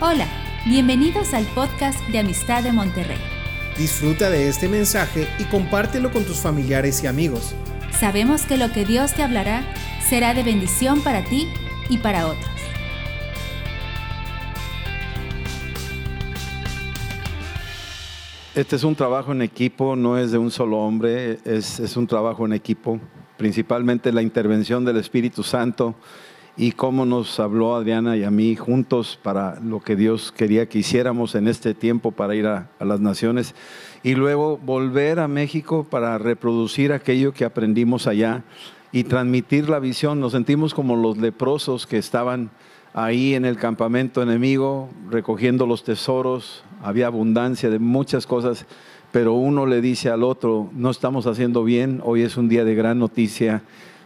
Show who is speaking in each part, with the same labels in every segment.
Speaker 1: Hola, bienvenidos al podcast de Amistad de Monterrey.
Speaker 2: Disfruta de este mensaje y compártelo con tus familiares y amigos.
Speaker 1: Sabemos que lo que Dios te hablará será de bendición para ti y para otros.
Speaker 3: Este es un trabajo en equipo, no es de un solo hombre, es, es un trabajo en equipo, principalmente la intervención del Espíritu Santo y cómo nos habló Adriana y a mí juntos para lo que Dios quería que hiciéramos en este tiempo para ir a, las naciones y luego volver a México para reproducir aquello que aprendimos allá y transmitir la visión. Nos sentimos como los leprosos que estaban ahí en el campamento enemigo recogiendo los tesoros, había abundancia de muchas cosas, pero uno le dice al otro, no estamos haciendo bien, hoy es un día de gran noticia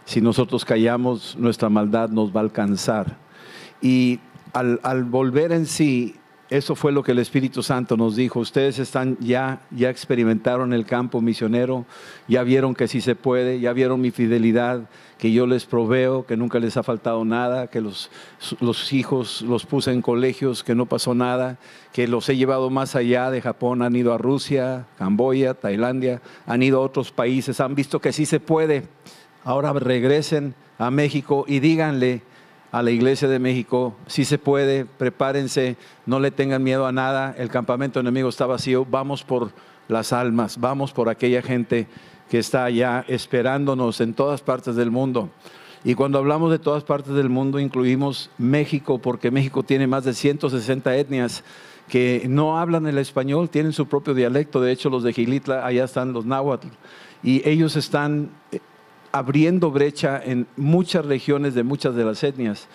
Speaker 3: si nosotros callamos, nuestra maldad nos va a alcanzar. Y al, volver en sí, eso fue lo que el Espíritu Santo nos dijo. Ustedes están ya, ya experimentaron el campo misionero, ya vieron que sí se puede, ya vieron mi fidelidad, que yo les proveo, que nunca les ha faltado nada, que los, los hijos los puse en colegios, que no pasó nada, que los he llevado más allá de Japón, han ido a Rusia, Camboya, Tailandia, han ido a otros países, han visto que sí se puede ahora regresen a México y díganle a la iglesia de México, si se puede, prepárense, no le tengan miedo a nada, el campamento enemigo está vacío, vamos por las almas, vamos por aquella gente que está allá esperándonos en todas partes del mundo. Y cuando hablamos de todas partes del mundo, incluimos México, porque México tiene más de 160 etnias que no hablan el español, tienen su propio dialecto. De hecho, los de Gilitla, allá están los náhuatl. Y ellos están abriendo brecha en muchas regiones de muchas de las etnias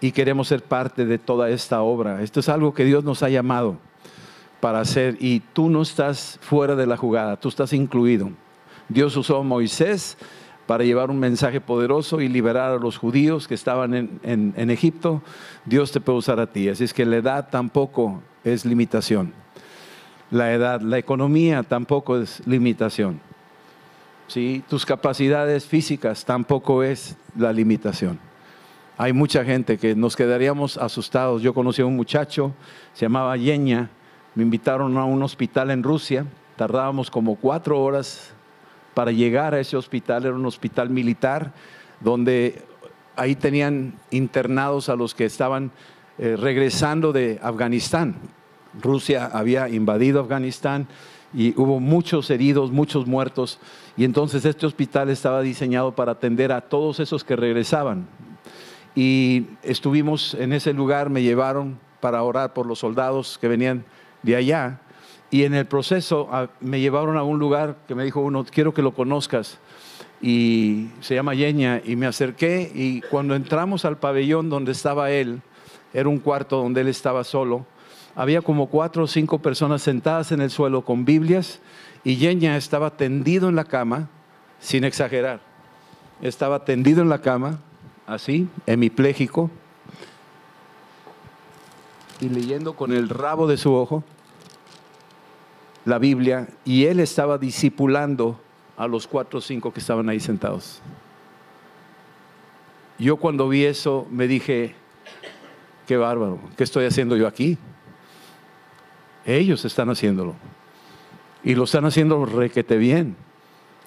Speaker 3: y queremos ser parte de toda esta obra. Esto es algo que Dios nos ha llamado para hacer y tú no estás fuera de la jugada, tú estás incluido. Dios usó a Moisés para llevar un mensaje poderoso y liberar a los judíos que estaban en, Egipto. Dios te puede usar a ti. Así es que la edad tampoco es limitación. La edad, la economía tampoco es limitación. ¿Sí? tus capacidades físicas tampoco es la limitación. Hay mucha gente que nos quedaríamos asustados. Yo conocí a un muchacho, se llamaba Yeña, me invitaron a un hospital en Rusia, tardábamos como cuatro horas para llegar a ese hospital, era un hospital militar, donde ahí tenían internados a los que estaban eh, regresando de Afganistán. Rusia había invadido Afganistán y hubo muchos heridos, muchos muertos, y entonces este hospital estaba diseñado para atender a todos esos que regresaban. Y estuvimos en ese lugar, me llevaron para orar por los soldados que venían de allá, y en el proceso me llevaron a un lugar que me dijo uno, quiero que lo conozcas, y se llama Yeña, y me acerqué, y cuando entramos al pabellón donde estaba él, era un cuarto donde él estaba solo, había como cuatro o cinco personas sentadas en el suelo con Biblias y Yeña estaba tendido en la cama, sin exagerar. Estaba tendido en la cama, así, hemipléjico, y leyendo con el rabo de su ojo la Biblia, y él estaba discipulando a los cuatro o cinco que estaban ahí sentados. Yo cuando vi eso me dije, qué bárbaro, ¿qué estoy haciendo yo aquí? Ellos están haciéndolo. Y lo están haciendo requete bien.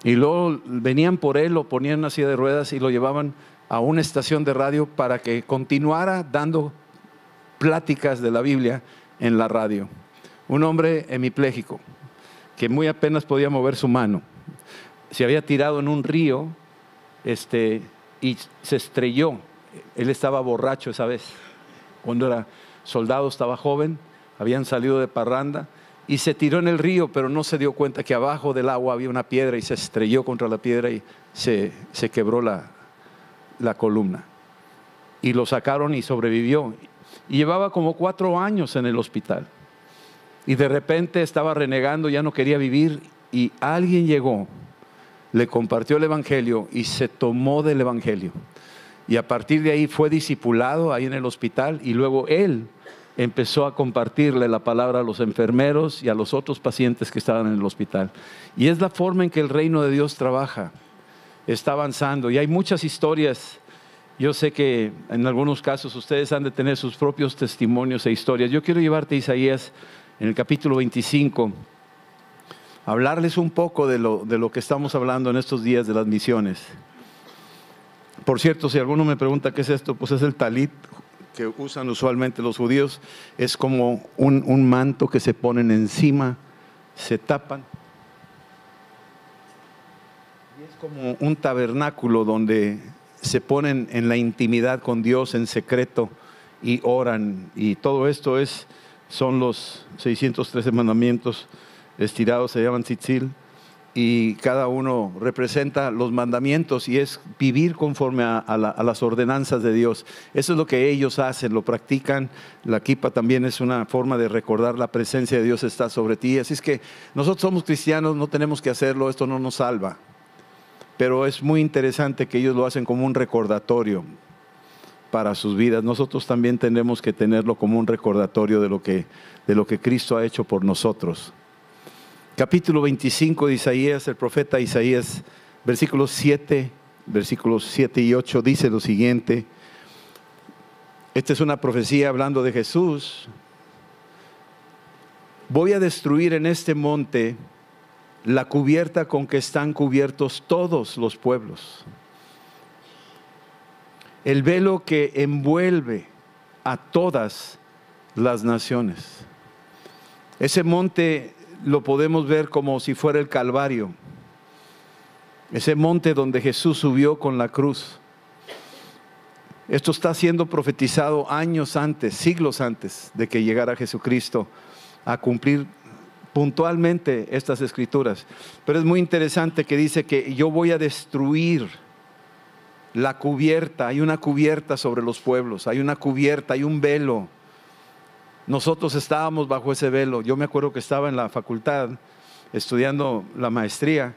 Speaker 3: Y luego venían por él, lo ponían en una silla de ruedas y lo llevaban a una estación de radio para que continuara dando pláticas de la Biblia en la radio. Un hombre hemipléjico que muy apenas podía mover su mano. Se había tirado en un río este, y se estrelló. Él estaba borracho esa vez. Cuando era soldado, estaba joven habían salido de parranda y se tiró en el río, pero no se dio cuenta que abajo del agua había una piedra y se estrelló contra la piedra y se, se quebró la, la columna. Y lo sacaron y sobrevivió. Y llevaba como cuatro años en el hospital. Y de repente estaba renegando, ya no quería vivir y alguien llegó, le compartió el Evangelio y se tomó del Evangelio. Y a partir de ahí fue discipulado ahí en el hospital y luego él empezó a compartirle la palabra a los enfermeros y a los otros pacientes que estaban en el hospital. Y es la forma en que el reino de Dios trabaja. Está avanzando. Y hay muchas historias Yo sé que en algunos casos ustedes han de tener sus propios testimonios e historias. Yo quiero llevarte a Isaías en el capítulo 25, hablarles un poco de lo, de lo que estamos hablando en estos días de las misiones. Por cierto, si alguno me pregunta qué es esto, pues es el talit que usan usualmente los judíos. Es como un, un manto que se ponen encima, se tapan. Y es como un tabernáculo donde se ponen en la intimidad con Dios en secreto y oran. Y todo esto es, son los 613 mandamientos estirados, se llaman tzitzil, y cada uno representa los mandamientos y es vivir conforme a, a, las ordenanzas de Dios. Eso es lo que ellos hacen, lo practican. La kipa también es una forma de recordar la presencia de Dios está sobre ti. Así es que nosotros somos cristianos, no tenemos que hacerlo, esto no nos salva pero es muy interesante que ellos lo hacen como un recordatorio para sus vidas. Nosotros también tenemos que tenerlo como un recordatorio de lo que, de lo que Cristo ha hecho por nosotros. Capítulo 25 de Isaías, el profeta Isaías, versículos 7, versículos 7 y 8, dice lo siguiente. Esta es una profecía hablando de Jesús. Voy a destruir en este monte la cubierta con que están cubiertos todos los pueblos. El velo que envuelve a todas las naciones. Ese monte lo podemos ver como si fuera el Calvario. Ese monte donde Jesús subió con la cruz. Esto está siendo profetizado años antes, siglos antes de que llegara Jesucristo a cumplir puntualmente estas escrituras. Pero es muy interesante que dice que yo voy a destruir la cubierta, hay una cubierta sobre los pueblos, hay una cubierta, hay un velo. Nosotros estábamos bajo ese velo. Yo me acuerdo que estaba en la facultad estudiando la maestría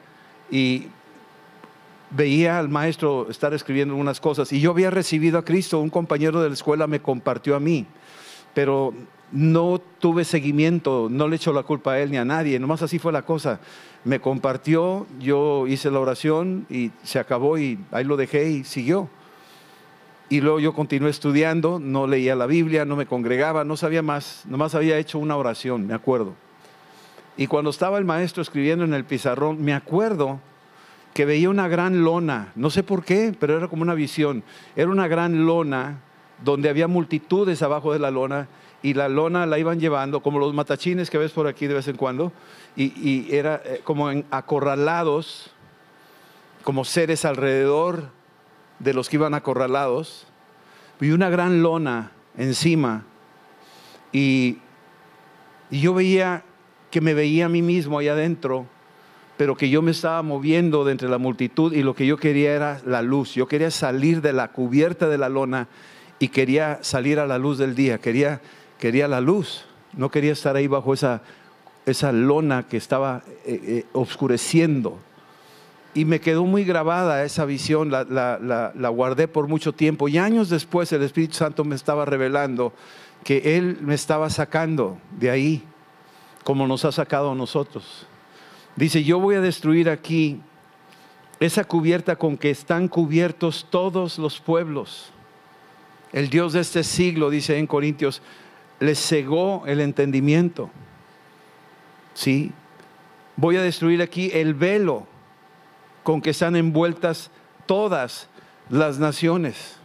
Speaker 3: y veía al maestro estar escribiendo unas cosas y yo había recibido a Cristo, un compañero de la escuela me compartió a mí, pero no tuve seguimiento, no le echo la culpa a él ni a nadie, nomás así fue la cosa. Me compartió, yo hice la oración y se acabó y ahí lo dejé y siguió. Y luego yo continué estudiando, no leía la Biblia, no me congregaba, no sabía más, nomás había hecho una oración, me acuerdo. Y cuando estaba el maestro escribiendo en el pizarrón, me acuerdo que veía una gran lona, no sé por qué, pero era como una visión. Era una gran lona donde había multitudes abajo de la lona y la lona la iban llevando, como los matachines que ves por aquí de vez en cuando, y, era eh, como en, acorralados, como seres alrededor de los que iban acorralados, y una gran lona encima, y, y yo veía que me veía a mí mismo allá adentro, pero que yo me estaba moviendo de entre la multitud y lo que yo quería era la luz. Yo quería salir de la cubierta de la lona y quería salir a la luz del día, quería quería la luz, no quería estar ahí bajo esa, esa lona que estaba eh, eh, oscureciendo. Y me quedó muy grabada esa visión, la, guardé por mucho tiempo. Y años después el Espíritu Santo me estaba revelando que Él me estaba sacando de ahí, como nos ha sacado a nosotros. Dice, yo voy a destruir aquí esa cubierta con que están cubiertos todos los pueblos. El Dios de este siglo, dice en Corintios, les cegó el entendimiento. ¿Sí? Voy a destruir aquí el velo con que están envueltas todas las naciones.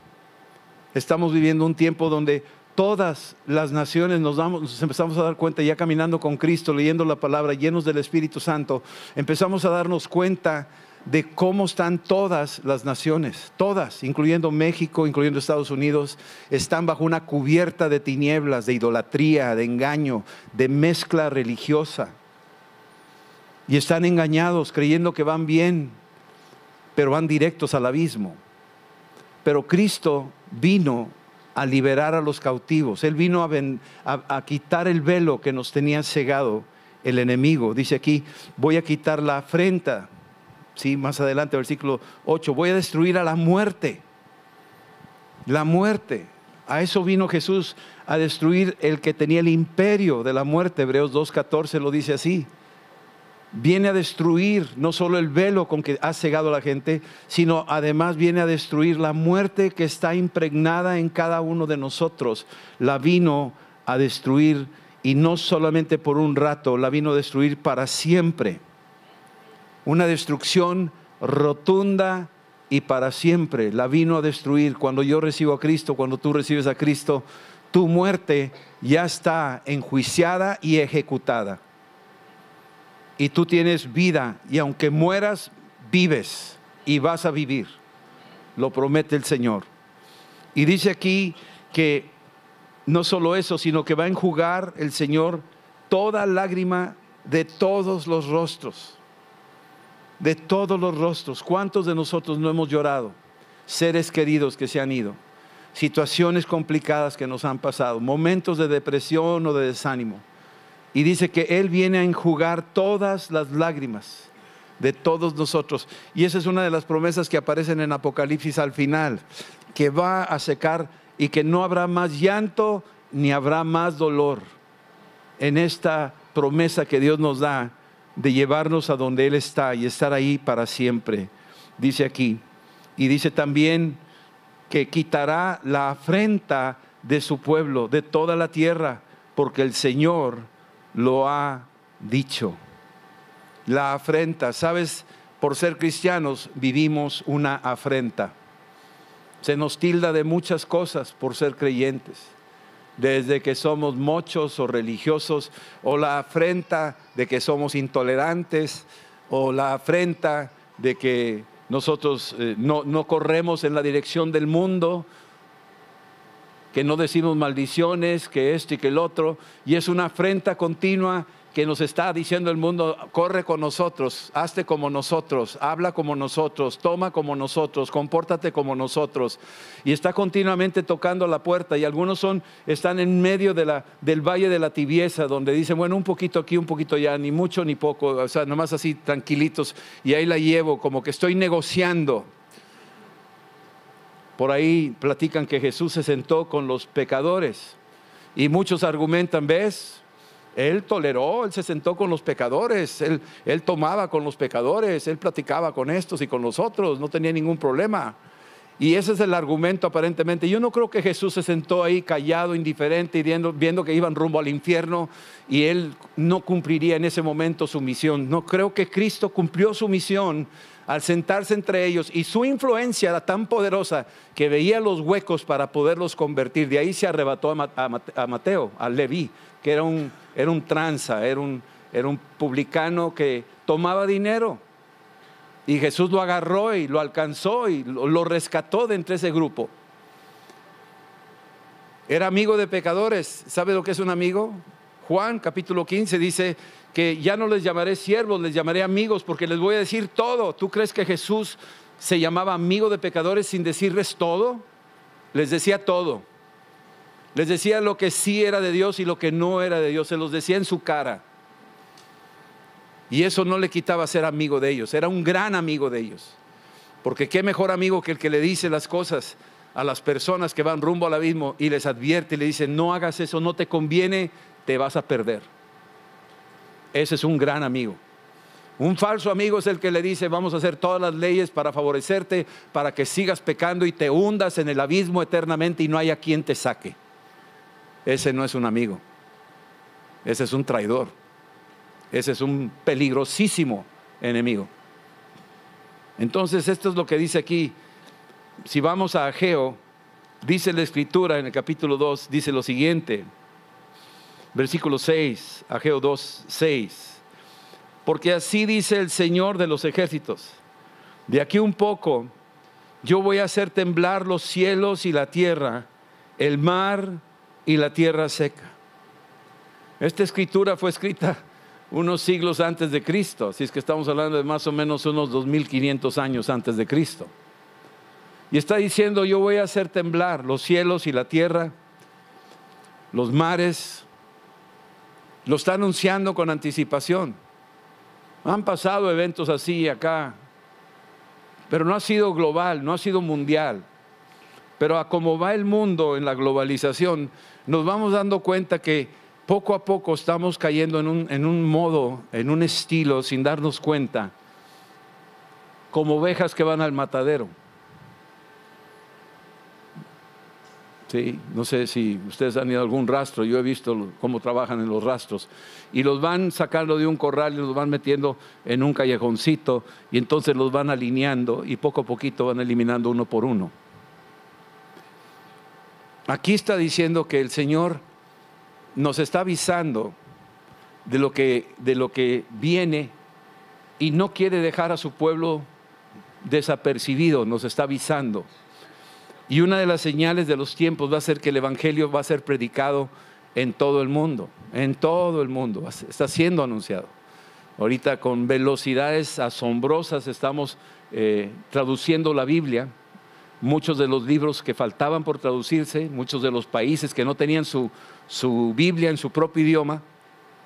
Speaker 3: Estamos viviendo un tiempo donde todas las naciones nos, damos, nos empezamos a dar cuenta, ya caminando con Cristo, leyendo la palabra, llenos del Espíritu Santo, empezamos a darnos cuenta de cómo están todas las naciones, todas, incluyendo México, incluyendo Estados Unidos, están bajo una cubierta de tinieblas, de idolatría, de engaño, de mezcla religiosa. Y están engañados creyendo que van bien, pero van directos al abismo. Pero Cristo vino a liberar a los cautivos, Él vino a, quitar el velo que nos tenía cegado el enemigo. Dice aquí, voy a quitar la afrenta Sí, más adelante, versículo 8, voy a destruir a la muerte. La muerte. A eso vino Jesús, a destruir el que tenía el imperio de la muerte. Hebreos 2.14 lo dice así. Viene a destruir no solo el velo con que ha cegado a la gente, sino además viene a destruir la muerte que está impregnada en cada uno de nosotros. La vino a destruir y no solamente por un rato, la vino a destruir para siempre. Una destrucción rotunda y para siempre. La vino a destruir. Cuando yo recibo a Cristo, cuando tú recibes a Cristo, tu muerte ya está enjuiciada y ejecutada y tú tienes vida y aunque mueras, vives y vas a vivir. Lo promete el Señor. Y dice aquí que no solo eso, sino que va a enjugar el Señor toda lágrima de todos los rostros. De todos los rostros. ¿Cuántos de nosotros no hemos llorado? Seres queridos que se han ido. Situaciones complicadas que nos han pasado. Momentos de depresión o de desánimo y dice que Él viene a enjugar todas las lágrimas de todos nosotros. Y esa es una de las promesas que aparecen en Apocalipsis al final, que va a secar y que no habrá más llanto ni habrá más dolor en esta promesa que Dios nos da de llevarnos a donde Él está y estar ahí para siempre. Dice aquí. Y dice también que quitará la afrenta de su pueblo, de toda la tierra, porque el Señor lo ha dicho. La afrenta, ¿sabes? Por ser cristianos vivimos una afrenta. Se nos tilda de muchas cosas por ser creyentes. Desde que somos mochos o religiosos, o la afrenta de que somos intolerantes, o la afrenta de que nosotros eh, no, no corremos en la dirección del mundo, que no decimos maldiciones, que esto y que el otro, y es una afrenta continua que nos está diciendo el mundo, corre con nosotros, hazte como nosotros, habla como nosotros, toma como nosotros, compórtate como nosotros. Y está continuamente tocando la puerta y algunos son, están en medio del valle de la tibieza, donde dicen, bueno, un poquito aquí, un poquito allá, ni mucho ni poco, o sea, nomás así tranquilitos, y ahí la llevo, como que estoy negociando. Por ahí platican que Jesús se sentó con los pecadores y muchos argumentan, ¿ves? Él toleró, él se sentó con los pecadores, él, él, tomaba con los pecadores, él platicaba con estos y con los otros, no tenía ningún problema. Y ese es el argumento aparentemente. Yo no creo que Jesús se sentó ahí callado, indiferente, viendo, viendo que iban rumbo al infierno y él no cumpliría en ese momento su misión. No creo que Cristo cumplió su misión al sentarse entre ellos y su influencia era tan poderosa que veía los huecos para poderlos convertir. De ahí se arrebató a Mateo, a Leví, que era un, era un tranza, era un, era un publicano que tomaba dinero. Y Jesús lo agarró y lo alcanzó y lo rescató de entre ese grupo. Era amigo de pecadores. ¿Sabe lo que es un amigo? Juan capítulo 15 dice, que ya no les llamaré siervos, les llamaré amigos, porque les voy a decir todo. ¿Tú crees que Jesús se llamaba amigo de pecadores sin decirles todo? Les decía todo. Les decía lo que sí era de Dios y lo que no era de Dios. Se los decía en su cara. Y eso no le quitaba ser amigo de ellos. Era un gran amigo de ellos. Porque qué mejor amigo que el que le dice las cosas a las personas que van rumbo al abismo y les advierte y le dice, no hagas eso, no te conviene, te vas a perder. Ese es un gran amigo. Un falso amigo es el que le dice, vamos a hacer todas las leyes para favorecerte, para que sigas pecando y te hundas en el abismo eternamente y no haya quien te saque. Ese no es un amigo. Ese es un traidor. Ese es un peligrosísimo enemigo. Entonces, esto es lo que dice aquí. Si vamos a Ageo, dice la escritura en el capítulo 2, dice lo siguiente versículo 6, Ageo 2, 6. Porque así dice el Señor de los ejércitos, de aquí un poco yo voy a hacer temblar los cielos y la tierra, el mar y la tierra seca. Esta escritura fue escrita unos siglos antes de Cristo, así es que estamos hablando de más o menos unos 2500 años antes de Cristo. Y está diciendo, yo voy a hacer temblar los cielos y la tierra, los mares, lo está anunciando con anticipación. Han pasado eventos así acá, pero no ha sido global, no ha sido mundial. Pero a cómo va el mundo en la globalización, nos vamos dando cuenta que poco a poco estamos cayendo en un, en un modo, en un estilo, sin darnos cuenta, como ovejas que van al matadero. Sí, no sé si ustedes han ido a algún rastro, yo he visto cómo trabajan en los rastros. Y los van sacando de un corral y los van metiendo en un callejoncito y entonces los van alineando y poco a poquito van eliminando uno por uno. Aquí está diciendo que el Señor nos está avisando de lo que, de lo que viene y no quiere dejar a su pueblo desapercibido, nos está avisando. Y una de las señales de los tiempos va a ser que el Evangelio va a ser predicado en todo el mundo, en todo el mundo, está siendo anunciado. Ahorita con velocidades asombrosas estamos eh, traduciendo la Biblia, muchos de los libros que faltaban por traducirse, muchos de los países que no tenían su, su Biblia en su propio idioma,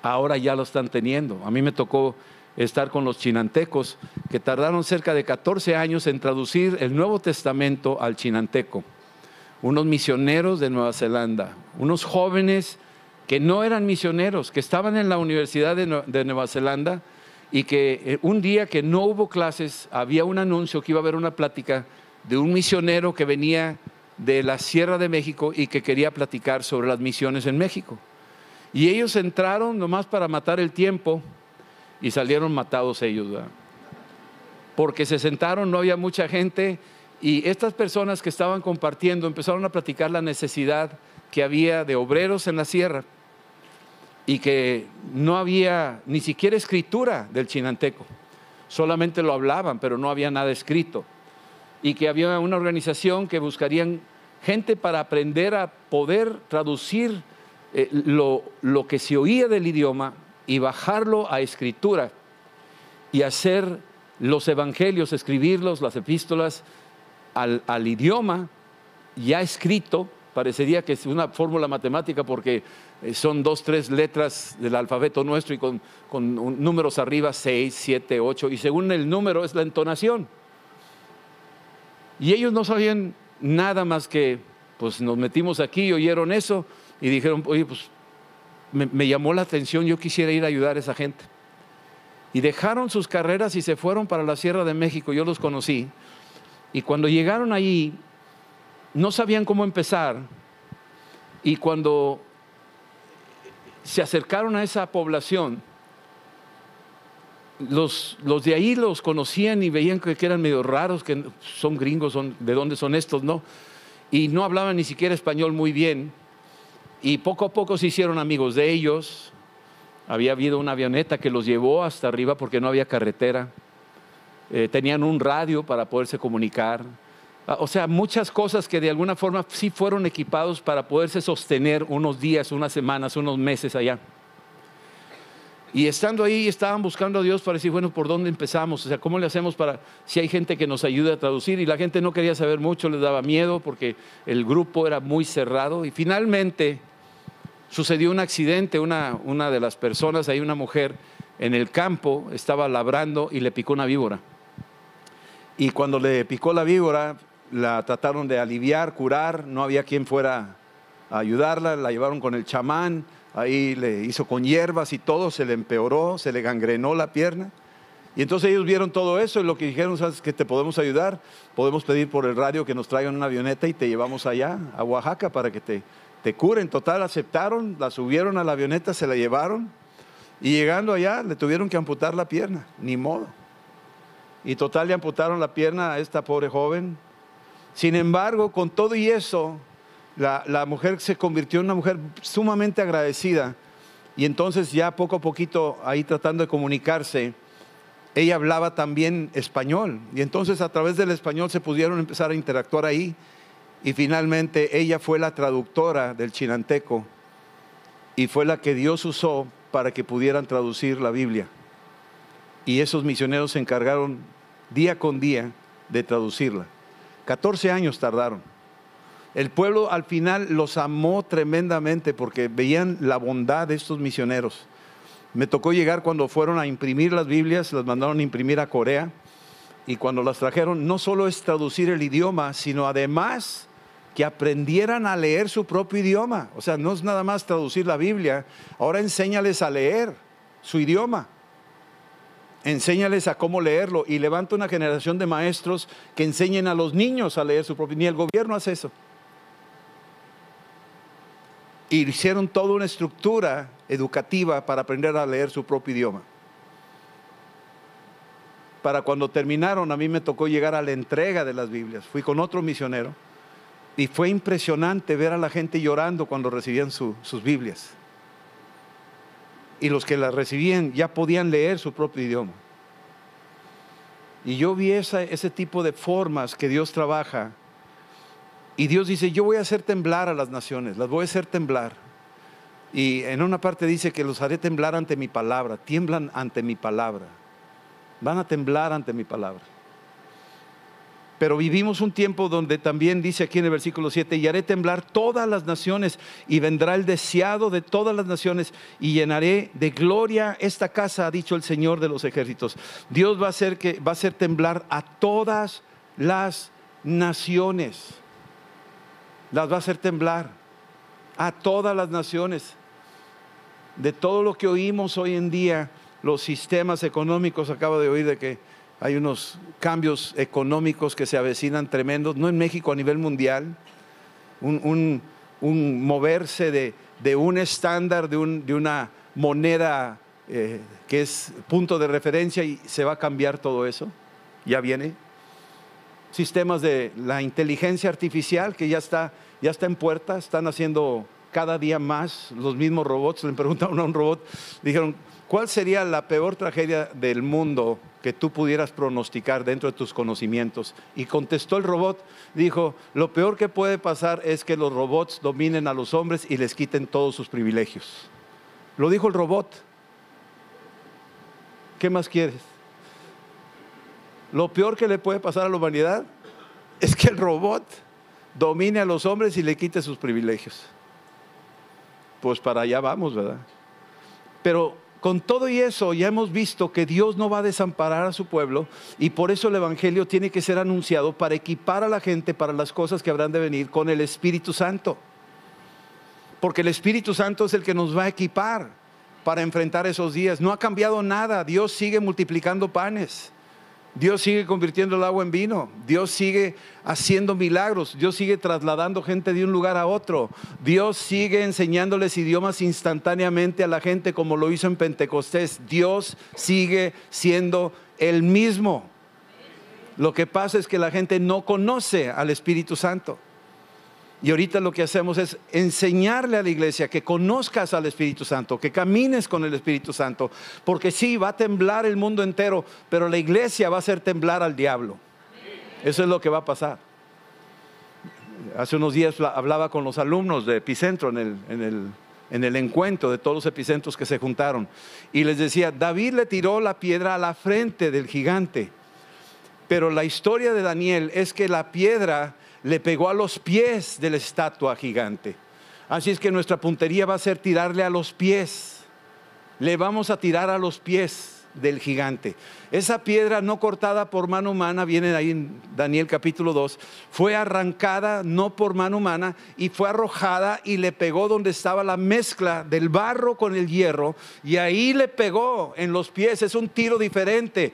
Speaker 3: ahora ya lo están teniendo. A mí me tocó estar con los chinantecos, que tardaron cerca de 14 años en traducir el Nuevo Testamento al chinanteco. Unos misioneros de Nueva Zelanda, unos jóvenes que no eran misioneros, que estaban en la Universidad de, Nueva Zelanda y que eh, un día que no hubo clases, había un anuncio que iba a haber una plática de un misionero que venía de la Sierra de México y que quería platicar sobre las misiones en México. Y ellos entraron nomás para matar el tiempo y salieron matados ellos, porque se sentaron, no había mucha gente y estas personas que estaban compartiendo empezaron a platicar la necesidad que había de obreros en la sierra y que no había ni siquiera escritura del chinanteco, solamente lo hablaban, pero no había nada escrito. Y que había una organización que buscarían gente para aprender a poder traducir eh, lo, lo que se oía del idioma y bajarlo a escritura y hacer los evangelios, escribirlos, las epístolas al, idioma ya escrito, parecería que es una fórmula matemática porque eh, son dos, tres letras del alfabeto nuestro y con, con números arriba, seis, siete, ocho, y según el número es la entonación. Y ellos no sabían nada más que, pues nos metimos aquí, oyeron eso y dijeron, oye, pues me, llamó la atención, yo quisiera ir a ayudar a esa gente. Y dejaron sus carreras y se fueron para la Sierra de México, yo los conocí. Y cuando llegaron allí, no sabían cómo empezar. Y cuando se acercaron a esa población, los, los, de ahí los conocían y veían que, eran medio raros, que son gringos, son, ¿de dónde son estos? No. Y no hablaban ni siquiera español muy bien. Y poco a poco se hicieron amigos de ellos. Había habido una avioneta que los llevó hasta arriba porque no había carretera. Eh, tenían un radio para poderse comunicar. Ah, o sea, muchas cosas que de alguna forma sí fueron equipados para poderse sostener unos días, unas semanas, unos meses allá. Y estando ahí, estaban buscando a Dios para decir, bueno, ¿por dónde empezamos? O sea, ¿cómo le hacemos para, si hay gente que nos ayude a traducir? Y la gente no quería saber mucho, les daba miedo porque el grupo era muy cerrado. Y finalmente, sucedió un accidente, una, una de las personas, ahí una mujer en el campo, estaba labrando y le picó una víbora. Y cuando le picó la víbora, la trataron de aliviar, curar, no había quien fuera a ayudarla, la llevaron con el chamán, ahí le hizo con hierbas y todo, se le empeoró, se le gangrenó la pierna. Y entonces ellos vieron todo eso y lo que dijeron, ¿sabes que te podemos ayudar? Podemos pedir por el radio que nos traigan una avioneta y te llevamos allá, a Oaxaca, para que te, te curen. Total, aceptaron, la subieron a la avioneta, se la llevaron y llegando allá le tuvieron que amputar la pierna, ni modo. Y total le amputaron la pierna a esta pobre joven. Sin embargo, con todo y eso, la, la mujer se convirtió en una mujer sumamente agradecida. Y entonces ya poco a poquito, ahí tratando de comunicarse, ella hablaba también español. Y entonces a través del español se pudieron empezar a interactuar ahí y finalmente ella fue la traductora del chinanteco y fue la que Dios usó para que pudieran traducir la Biblia. Y esos misioneros se encargaron día con día de traducirla. 14 años tardaron. El pueblo al final los amó tremendamente porque veían la bondad de estos misioneros. Me tocó llegar cuando fueron a imprimir las Biblias, las mandaron a imprimir a Corea y cuando las trajeron no solo es traducir el idioma, sino además que aprendieran a leer su propio idioma. O sea, no es nada más traducir la Biblia, ahora enséñales a leer su idioma. Enséñales a cómo leerlo y levanta una generación de maestros que enseñen a los niños a leer su propio Ni el gobierno hace eso. Y hicieron toda una estructura educativa para aprender a leer su propio idioma. Para cuando terminaron, a mí me tocó llegar a la entrega de las Biblias. Fui con otro misionero y fue impresionante ver a la gente llorando cuando recibían sus Biblias. Y los que las recibían ya podían leer su propio idioma. Y yo vi ese tipo de formas que Dios trabaja. Y Dios dice, yo voy a hacer temblar a las naciones, las voy a hacer temblar. Y en una parte dice que los haré temblar ante mi palabra, tiemblan ante mi palabra. Van a temblar ante mi palabra. Pero vivimos un tiempo donde también dice aquí en el versículo 7, y haré temblar todas las naciones, y vendrá el deseado de todas las naciones, y llenaré de gloria esta casa, ha dicho el Señor de los ejércitos. Dios va a hacer que va a hacer temblar a todas las naciones. Las va a hacer temblar a todas las naciones. De todo lo que oímos hoy en día, los sistemas económicos, acabo de oír de que hay unos cambios económicos que se avecinan tremendos, no en México, a nivel mundial. Un, moverse de, un estándar, de, una moneda eh, que es punto de referencia y se va a cambiar todo eso. Ya viene. Sistemas de la inteligencia artificial que ya está, ya está en puerta, están haciendo cada día más los mismos robots. Le preguntaron a un robot, dijeron, ¿Cuál sería la peor tragedia del mundo que tú pudieras pronosticar dentro de tus conocimientos? Y contestó el robot, dijo, lo peor que puede pasar es que los robots dominen a los hombres y les quiten todos sus privilegios. Lo dijo el robot. ¿Qué más quieres? Lo peor que le puede pasar a la humanidad es que el robot domine a los hombres y le quite sus privilegios. Pues para allá vamos, ¿verdad? Pero con todo y eso ya hemos visto que Dios no va a desamparar a su pueblo y por eso el Evangelio tiene que ser anunciado para equipar a la gente para las cosas que habrán de venir con el Espíritu Santo. Porque el Espíritu Santo es el que nos va a equipar para enfrentar esos días. No ha cambiado nada, Dios sigue multiplicando panes. Dios sigue convirtiendo el agua en vino. Dios sigue haciendo milagros. Dios sigue trasladando gente de un lugar a otro. Dios sigue enseñándoles idiomas instantáneamente a la gente como lo hizo en Pentecostés. Dios sigue siendo el mismo. Lo que pasa es que la gente no conoce al Espíritu Santo. Y ahorita lo que hacemos es enseñarle a la iglesia que conozcas al Espíritu Santo, que camines con el Espíritu Santo, porque sí, va a temblar el mundo entero, pero la iglesia va a hacer temblar al diablo. Eso es lo que va a pasar. Hace unos días hablaba con los alumnos de Epicentro en el, en el, en el encuentro de todos los epicentros que se juntaron y les decía, David le tiró la piedra a la frente del gigante, pero la historia de Daniel es que la piedra le pegó a los pies de la estatua gigante. Así es que nuestra puntería va a ser tirarle a los pies. Le vamos a tirar a los pies del gigante. Esa piedra no cortada por mano humana, viene ahí en Daniel capítulo 2, fue arrancada no por mano humana y fue arrojada y le pegó donde estaba la mezcla del barro con el hierro y ahí le pegó en los pies. Es un tiro diferente.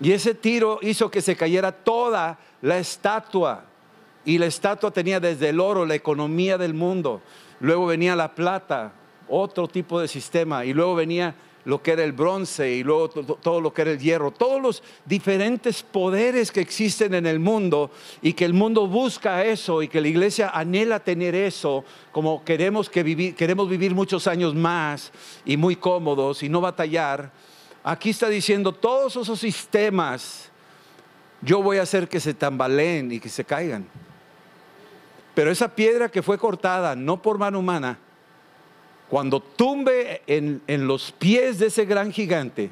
Speaker 3: Y ese tiro hizo que se cayera toda la estatua. Y la estatua tenía desde el oro la economía del mundo. Luego venía la plata, otro tipo de sistema. Y luego venía lo que era el bronce y luego todo lo que era el hierro. Todos los diferentes poderes que existen en el mundo y que el mundo busca eso y que la iglesia anhela tener eso, como queremos, que vivir, queremos vivir muchos años más y muy cómodos y no batallar. Aquí está diciendo todos esos sistemas yo voy a hacer que se tambaleen y que se caigan. Pero esa piedra que fue cortada, no por mano humana, cuando tumbe en, los pies de ese gran gigante,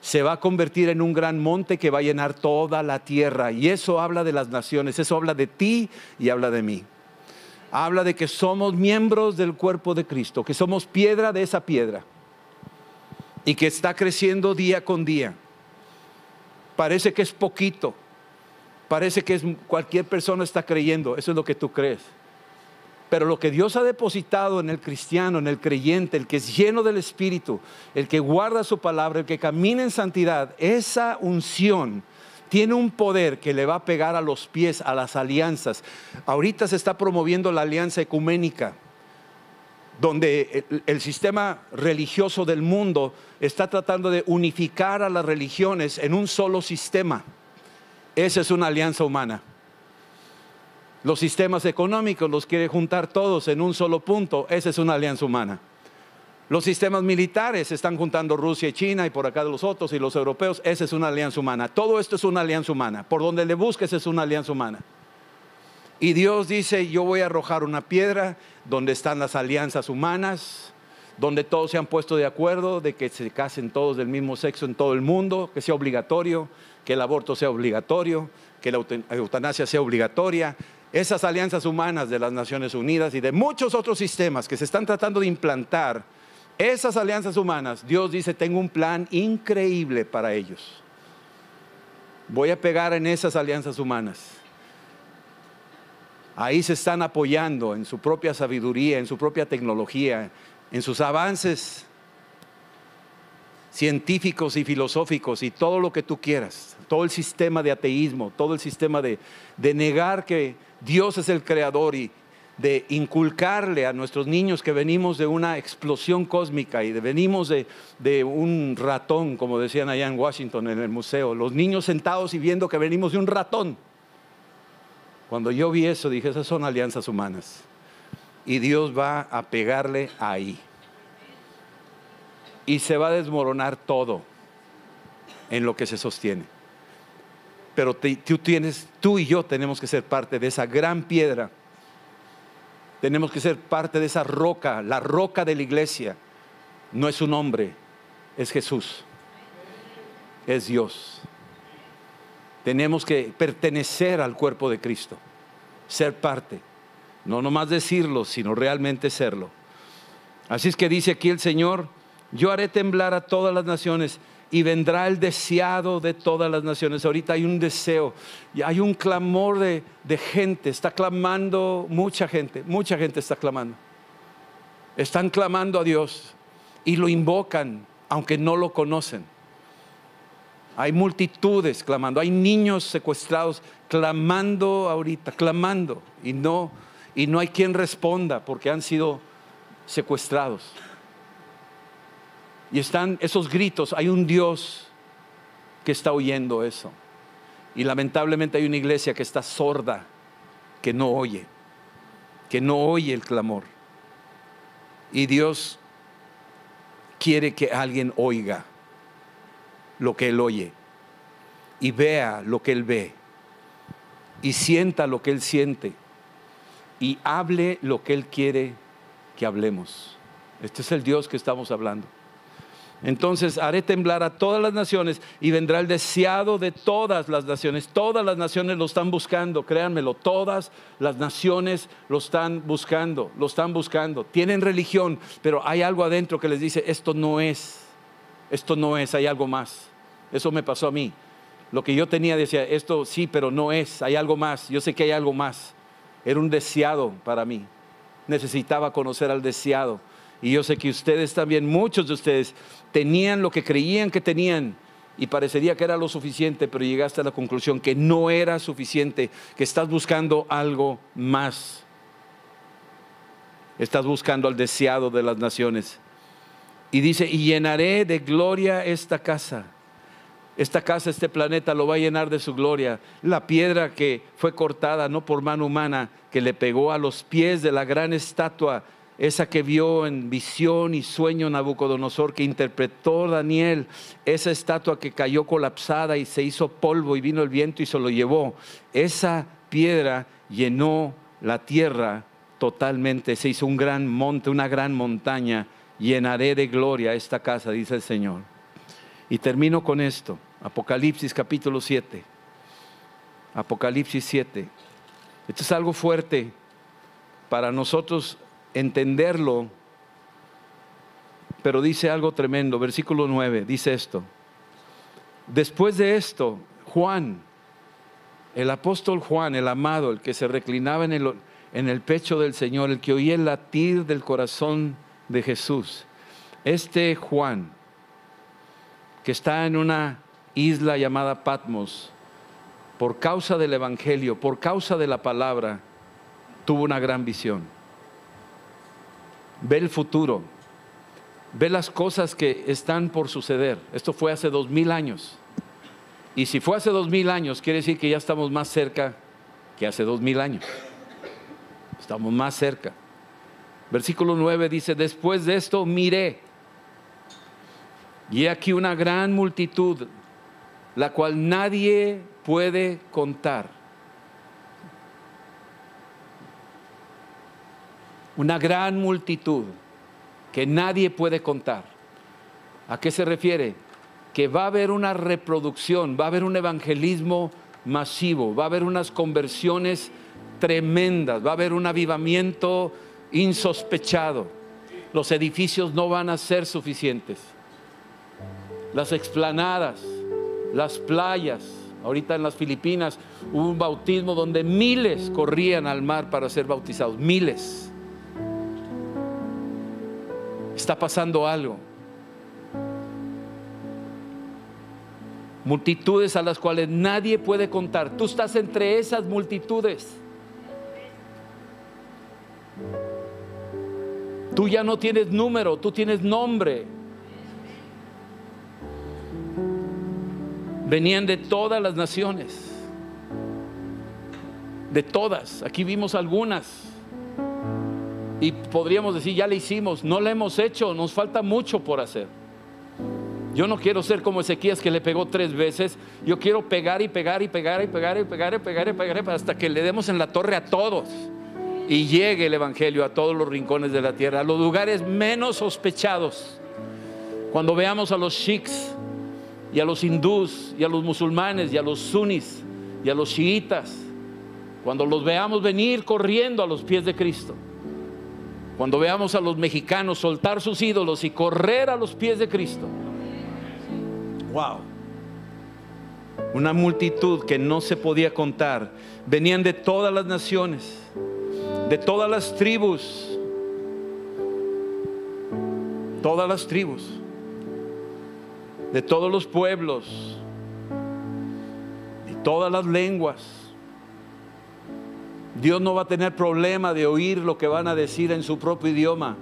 Speaker 3: se va a convertir en un gran monte que va a llenar toda la tierra. Y eso habla de las naciones, eso habla de ti y habla de mí. Habla de que somos miembros del cuerpo de Cristo, que somos piedra de esa piedra y que está creciendo día con día. Parece que es poquito, Parece que cualquier persona está creyendo, eso es lo que tú crees. Pero lo que Dios ha depositado en el cristiano, en el creyente, el que es lleno del Espíritu, el que guarda su palabra, el que camina en santidad, esa unción tiene un poder que le va a pegar a los pies a las alianzas. Ahorita se está promoviendo la alianza ecuménica, donde el, sistema religioso del mundo está tratando de unificar a las religiones en un solo sistema. Esa es una alianza humana. Los sistemas económicos los quiere juntar todos en un solo punto. Esa es una alianza humana. Los sistemas militares están juntando Rusia y China y por acá los otros y los europeos. Esa es una alianza humana. Todo esto es una alianza humana. Por donde le busques es una alianza humana. Y Dios dice, yo voy a arrojar una piedra donde están las alianzas humanas, donde todos se han puesto de acuerdo de que se casen todos del mismo sexo en todo el mundo, que sea obligatorio, que el aborto sea obligatorio, que la eutanasia sea obligatoria, esas alianzas humanas de las Naciones Unidas y de muchos otros sistemas que se están tratando de implantar, esas alianzas humanas, Dios dice, tengo un plan increíble para ellos. Voy a pegar en esas alianzas humanas. Ahí se están apoyando en su propia sabiduría, en su propia tecnología, en sus avances científicos y filosóficos y todo lo que tú quieras, todo el sistema de ateísmo, todo el sistema de, de negar que Dios es el creador y de inculcarle a nuestros niños que venimos de una explosión cósmica y de, venimos de, de, un ratón, como decían allá en Washington en el museo, los niños sentados y viendo que venimos de un ratón. Cuando yo vi eso dije, esas son alianzas humanas y Dios va a pegarle ahí y se va a desmoronar todo en lo que se sostiene pero tú tienes, tú y yo tenemos que ser parte de esa gran piedra. Tenemos que ser parte de esa roca, la roca de la iglesia. No es un hombre, es Jesús. Es Dios. Tenemos que pertenecer al cuerpo de Cristo, ser parte. No nomás decirlo, sino realmente serlo. Así es que dice aquí el Señor, yo haré temblar a todas las naciones y vendrá el deseado de todas las naciones. Ahorita hay un deseo, y hay un clamor de, de, gente, está clamando mucha gente, mucha gente está clamando. Están clamando a Dios y lo invocan, aunque no lo conocen. Hay multitudes clamando, hay niños secuestrados clamando ahorita, clamando, y no, y no hay quien responda porque han sido secuestrados. Y están esos gritos, hay un Dios que está oyendo eso. Y lamentablemente hay una iglesia que está sorda, que no oye, que no oye el clamor. Y Dios quiere que alguien oiga lo que Él oye y vea lo que Él ve y sienta lo que Él siente y hable lo que Él quiere que hablemos. Este es el Dios que estamos hablando. Entonces haré temblar a todas las naciones y vendrá el deseado de todas las naciones. Todas las naciones lo están buscando, créanmelo, todas las naciones lo están buscando, lo están buscando. Tienen religión, pero hay algo adentro que les dice, esto no es, esto no es, hay algo más. Eso me pasó a mí. Lo que yo tenía decía, esto sí, pero no es, hay algo más, yo sé que hay algo más. Era un deseado para mí. Necesitaba conocer al deseado. Y yo sé que ustedes también, muchos de ustedes, tenían lo que creían que tenían y parecería que era lo suficiente, pero llegaste a la conclusión que no era suficiente, que estás buscando algo más. Estás buscando al deseado de las naciones. Y dice, y llenaré de gloria esta casa. Esta casa, este planeta lo va a llenar de su gloria. La piedra que fue cortada no por mano humana, que le pegó a los pies de la gran estatua esa que vio en visión y sueño Nabucodonosor, que interpretó Daniel, esa estatua que cayó colapsada y se hizo polvo y vino el viento y se lo llevó, esa piedra llenó la tierra totalmente, se hizo un gran monte, una gran montaña, llenaré de gloria esta casa, dice el Señor. Y termino con esto, Apocalipsis capítulo 7, Apocalipsis 7. Esto es algo fuerte para nosotros entenderlo, pero dice algo tremendo, versículo 9, dice esto. Después de esto, Juan, El apóstol Juan, el amado, el que se reclinaba en el, en el pecho del Señor, el que oía el latir del corazón de Jesús. Este Juan, que está en una isla llamada Patmos, por causa del Evangelio, por causa de la palabra, tuvo una gran visión. Ve el futuro, ve las cosas que están por suceder. Esto fue hace dos mil años. Y si fue hace dos mil años, quiere decir que ya estamos más cerca que hace dos mil años. Estamos más cerca. Versículo 9 dice, después de esto miré, y aquí una gran multitud, la cual nadie puede contar. Una gran multitud que nadie puede contar. ¿A qué se refiere? Que va a haber una reproducción, va a haber un evangelismo masivo, va a haber unas conversiones tremendas, va a haber un avivamiento insospechado. Los edificios no van a ser suficientes. Las explanadas, las playas, ahorita en las Filipinas hubo un bautismo donde miles corrían al mar para ser bautizados, miles. Está pasando algo. Multitudes a las cuales nadie puede contar. Tú estás entre esas multitudes. Tú ya no tienes número, tú tienes nombre. Venían de todas las naciones. De todas. Aquí vimos algunas. Y podríamos decir, ya le hicimos, no le hemos hecho, nos falta mucho por hacer. Yo no quiero ser como Ezequías que le pegó tres veces. Yo quiero pegar y pegar y pegar y pegar y pegar y pegar y pegar hasta que le demos en la torre a todos y llegue el Evangelio a todos los rincones de la tierra, a los lugares menos sospechados. Cuando veamos a los shiks y a los hindús y a los musulmanes y a los sunnis y a los chiitas, cuando los veamos venir corriendo a los pies de Cristo, cuando veamos a los mexicanos soltar sus ídolos y correr a los pies de Cristo. Wow. Una multitud que no se podía contar. Venían de todas las naciones de todas las tribus, todas las tribus, de todos los pueblos, de todas las lenguas. Dios no va a tener problema de oír lo que van a decir en su propio idioma.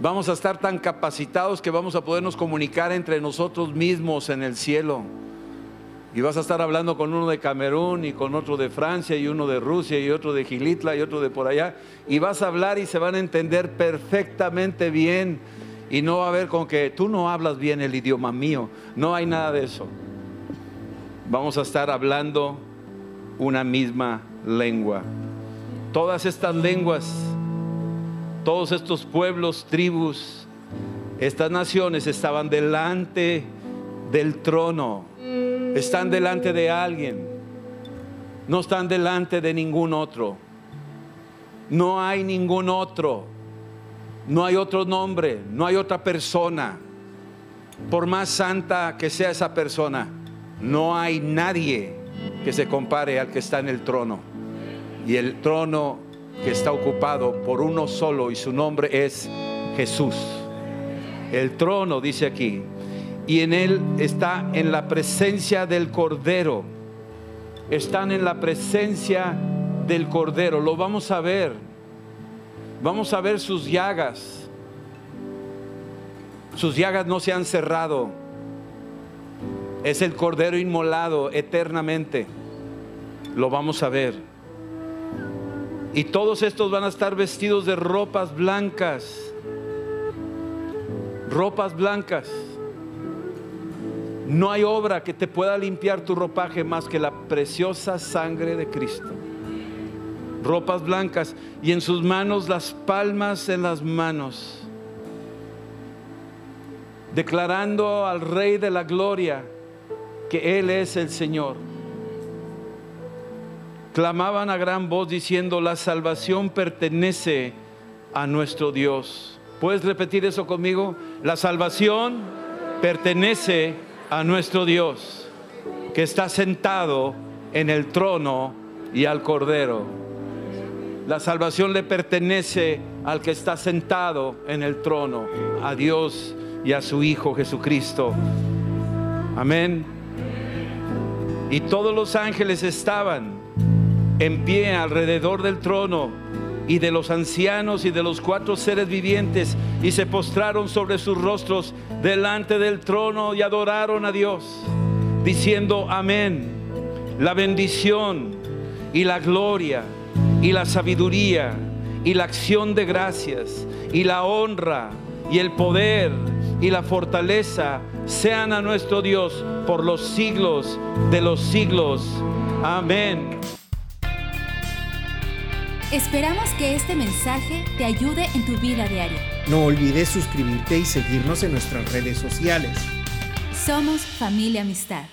Speaker 3: Vamos a estar tan capacitados que vamos a podernos comunicar entre nosotros mismos en el cielo. Y vas a estar hablando con uno de Camerún y con otro de Francia y uno de Rusia y otro de Gilitla y otro de por allá. Y vas a hablar y se van a entender perfectamente bien. Y no va a haber con que tú no hablas bien el idioma mío. No hay nada de eso. Vamos a estar hablando una misma lengua. Todas estas lenguas, todos estos pueblos, tribus, estas naciones estaban delante del trono están delante de alguien, no están delante de ningún otro. No hay ningún otro, no hay otro nombre, no hay otra persona. Por más santa que sea esa persona, no hay nadie que se compare al que está en el trono. Y el trono que está ocupado por uno solo y su nombre es Jesús. El trono, dice aquí, y en Él está en la presencia del Cordero. Están en la presencia del Cordero. Lo vamos a ver. Vamos a ver sus llagas. Sus llagas no se han cerrado. Es el Cordero inmolado eternamente. Lo vamos a ver. Y todos estos van a estar vestidos de ropas blancas. Ropas blancas. No hay obra que te pueda limpiar tu ropaje más que la preciosa sangre de Cristo. Ropas blancas y en sus manos las palmas en las manos. Declarando al Rey de la Gloria que Él es el Señor. Clamaban a gran voz diciendo, la salvación pertenece a nuestro Dios. ¿Puedes repetir eso conmigo? La salvación pertenece a nuestro Dios. que está sentado en el trono y al Cordero. La salvación le pertenece al que está sentado en el trono, a Dios y a su Hijo Jesucristo. Amén. Y todos los ángeles estaban en pie alrededor del trono y de los ancianos y de los cuatro seres vivientes y se postraron sobre sus rostros delante del trono y adoraron a Dios, diciendo amén. La bendición y la gloria y la sabiduría y la acción de gracias y la honra y el poder y la fortaleza sean a nuestro Dios por los siglos de los siglos. Amén.
Speaker 1: Esperamos que este mensaje te ayude en tu vida diaria.
Speaker 2: No olvides suscribirte y seguirnos en nuestras redes sociales.
Speaker 1: Somos familia amistad.